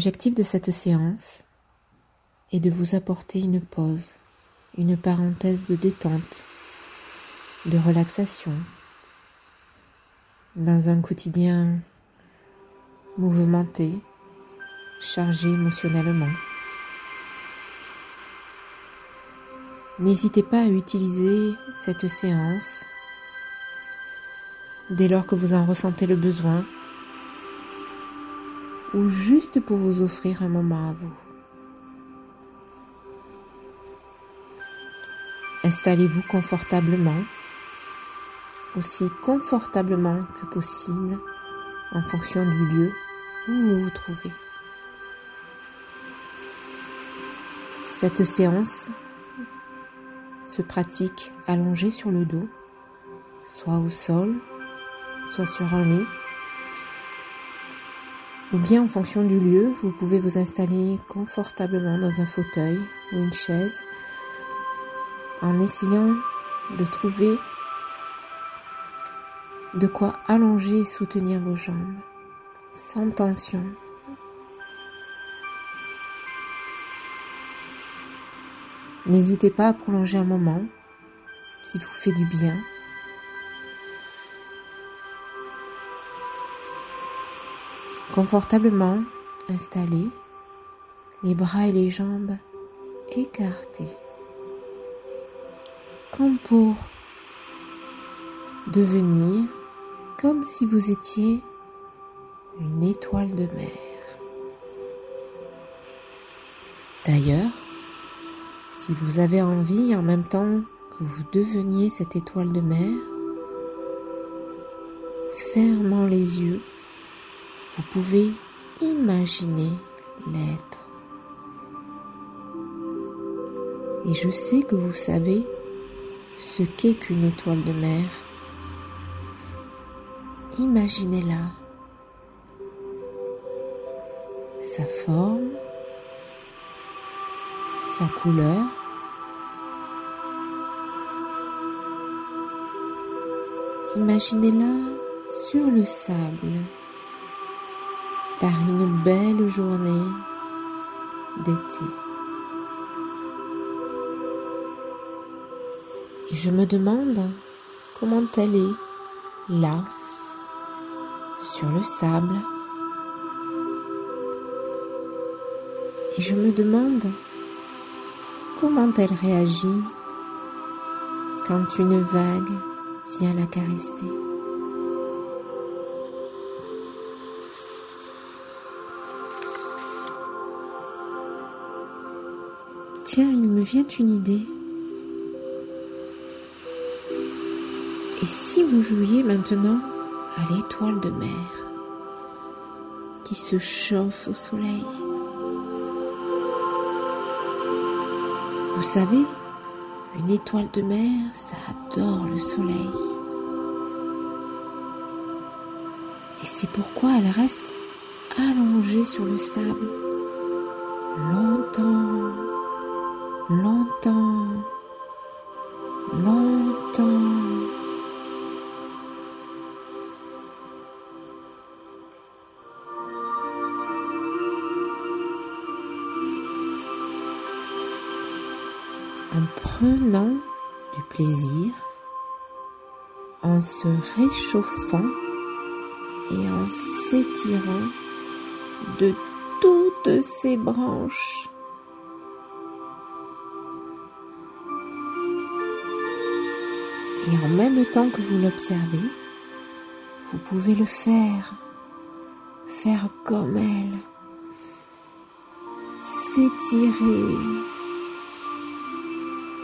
L'objectif de cette séance est de vous apporter une pause, une parenthèse de détente, de relaxation, dans un quotidien mouvementé, chargé émotionnellement. N'hésitez pas à utiliser cette séance dès lors que vous en ressentez le besoin ou juste pour vous offrir un moment à vous. Installez-vous confortablement, aussi confortablement que possible en fonction du lieu où vous vous trouvez. Cette séance se pratique allongé sur le dos, soit au sol, soit sur un lit, ou bien en fonction du lieu, vous pouvez vous installer confortablement dans un fauteuil ou une chaise en essayant de trouver de quoi allonger et soutenir vos jambes sans tension. N'hésitez pas à prolonger un moment qui vous fait du bien. Confortablement installé, les bras et les jambes écartés, comme pour devenir comme si vous étiez une étoile de mer. D'ailleurs, si vous avez envie en même temps que vous deveniez cette étoile de mer, fermant les yeux, vous pouvez imaginer l'être. Et je sais que vous savez ce qu'est qu'une étoile de mer. Imaginez-la. Sa forme, sa couleur, Imaginez-la sur le sable par une belle journée d'été. Et je me demande comment elle est là, sur le sable. Et je me demande comment elle réagit quand une vague vient la caresser. Tiens, il me vient une idée. Et si vous jouiez maintenant à l'étoile de mer qui se chauffe au soleil? Vous savez, une étoile de mer, ça adore le soleil. Et c'est pourquoi elle reste allongée sur le sable longtemps, longtemps, longtemps. en prenant du plaisir, en se réchauffant et en s'étirant de toutes ses branches. Et en même temps que vous l'observez, vous pouvez le faire, faire comme elle, s'étirer,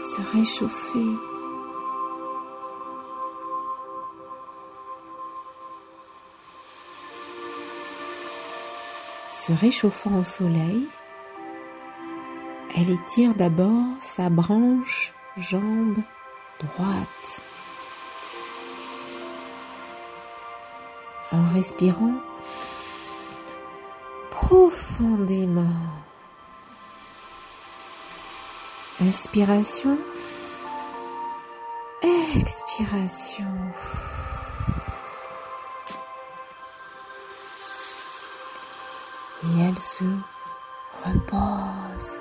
se réchauffer. Se réchauffant au soleil, elle étire d'abord sa branche jambe droite. En respirant profondément. Inspiration. Expiration. et elle se repose.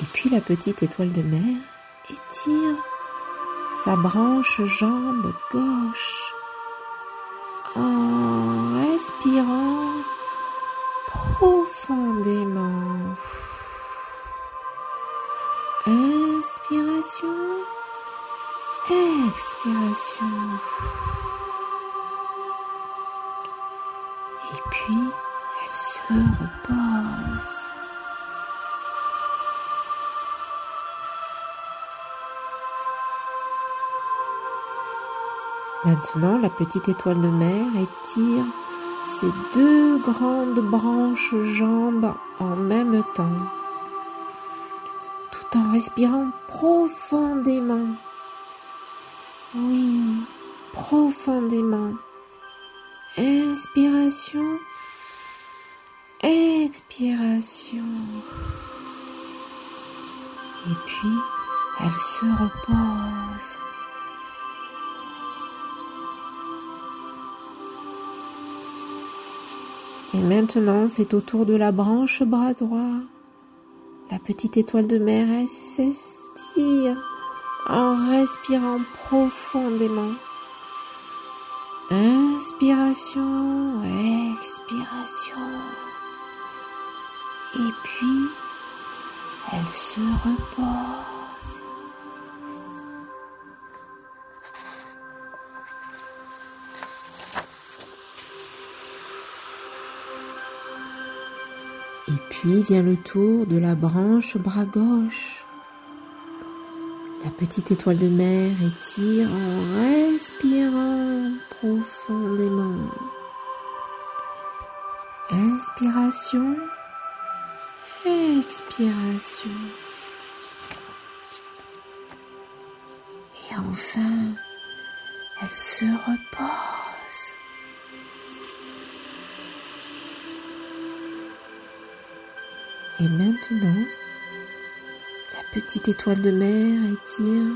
Et puis la petite étoile de mer étire sa branche jambe gauche en respirant profondément. Inspiration, expiration. Et puis, elle se Maintenant, la petite étoile de mer étire ses deux grandes branches jambes en même temps, tout en respirant profondément. Oui, profondément. Inspiration, expiration. Et puis, elle se repose. Et maintenant, c'est au tour de la branche bras droit. La petite étoile de mer, elle s'estire en respirant profondément. Inspiration, expiration. Et puis, elle se repose. Puis vient le tour de la branche bras gauche. La petite étoile de mer étire en respirant profondément. Inspiration, expiration. Et enfin, elle se repose. Et maintenant, la petite étoile de mer étire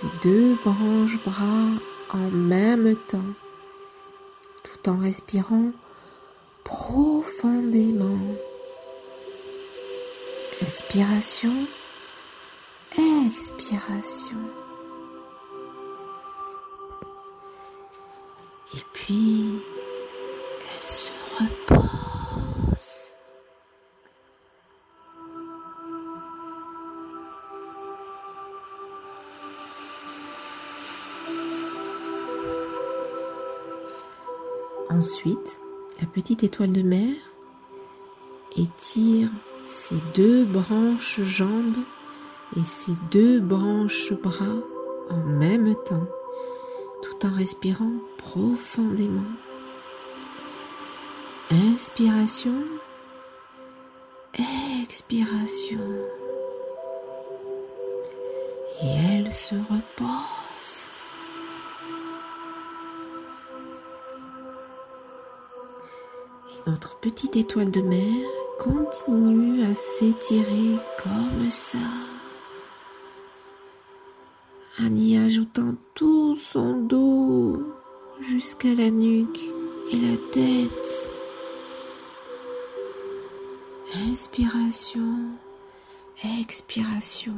ses deux branches bras en même temps, tout en respirant profondément. Inspiration, expiration. Et puis, La petite étoile de mer étire ses deux branches jambes et ses deux branches bras en même temps, tout en respirant profondément. Inspiration, expiration. Et elle se repose. Notre petite étoile de mer continue à s'étirer comme ça, en y ajoutant tout son dos jusqu'à la nuque et la tête. Inspiration, expiration.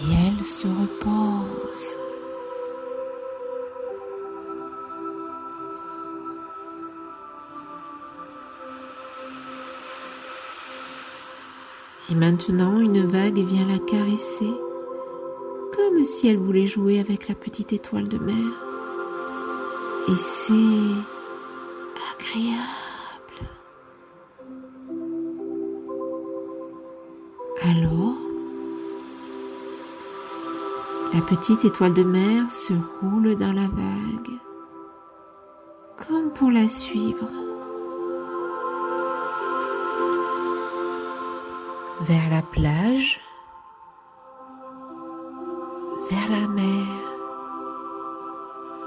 Et elle se repose. Et maintenant, une vague vient la caresser, comme si elle voulait jouer avec la petite étoile de mer. Et c'est agréable. Alors, la petite étoile de mer se roule dans la vague, comme pour la suivre. Vers la plage, vers la mer,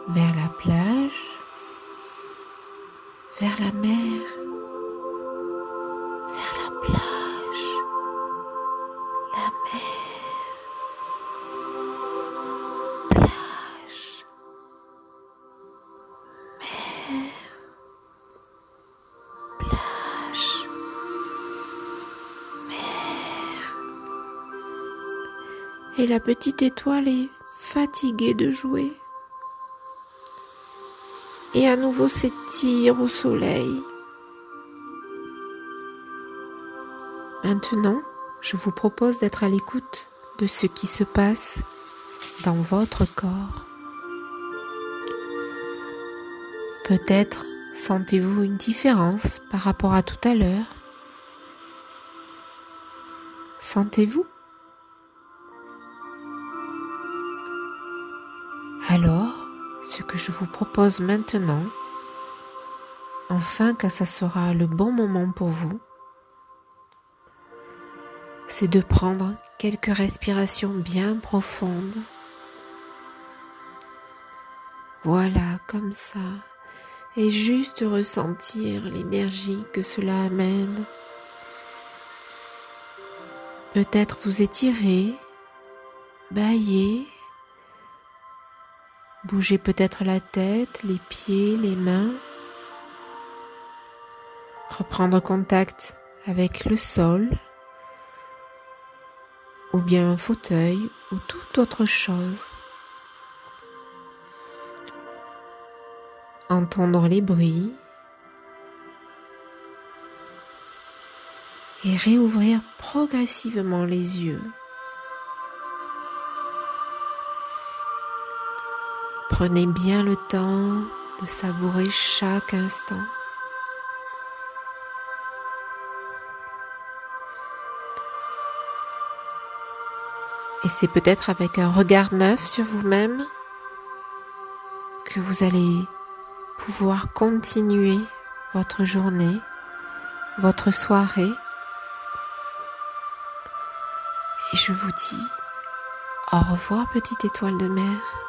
vers la plage, vers la mer, Et la petite étoile est fatiguée de jouer. Et à nouveau s'étire au soleil. Maintenant, je vous propose d'être à l'écoute de ce qui se passe dans votre corps. Peut-être sentez-vous une différence par rapport à tout à l'heure. Sentez-vous je vous propose maintenant, enfin quand ça sera le bon moment pour vous, c'est de prendre quelques respirations bien profondes. Voilà, comme ça. Et juste ressentir l'énergie que cela amène. Peut-être vous étirer, bailler, bouger peut-être la tête, les pieds, les mains. Reprendre contact avec le sol ou bien un fauteuil ou toute autre chose. Entendre les bruits et réouvrir progressivement les yeux. Prenez bien le temps de savourer chaque instant. Et c'est peut-être avec un regard neuf sur vous-même que vous allez pouvoir continuer votre journée, votre soirée. Et je vous dis au revoir petite étoile de mer.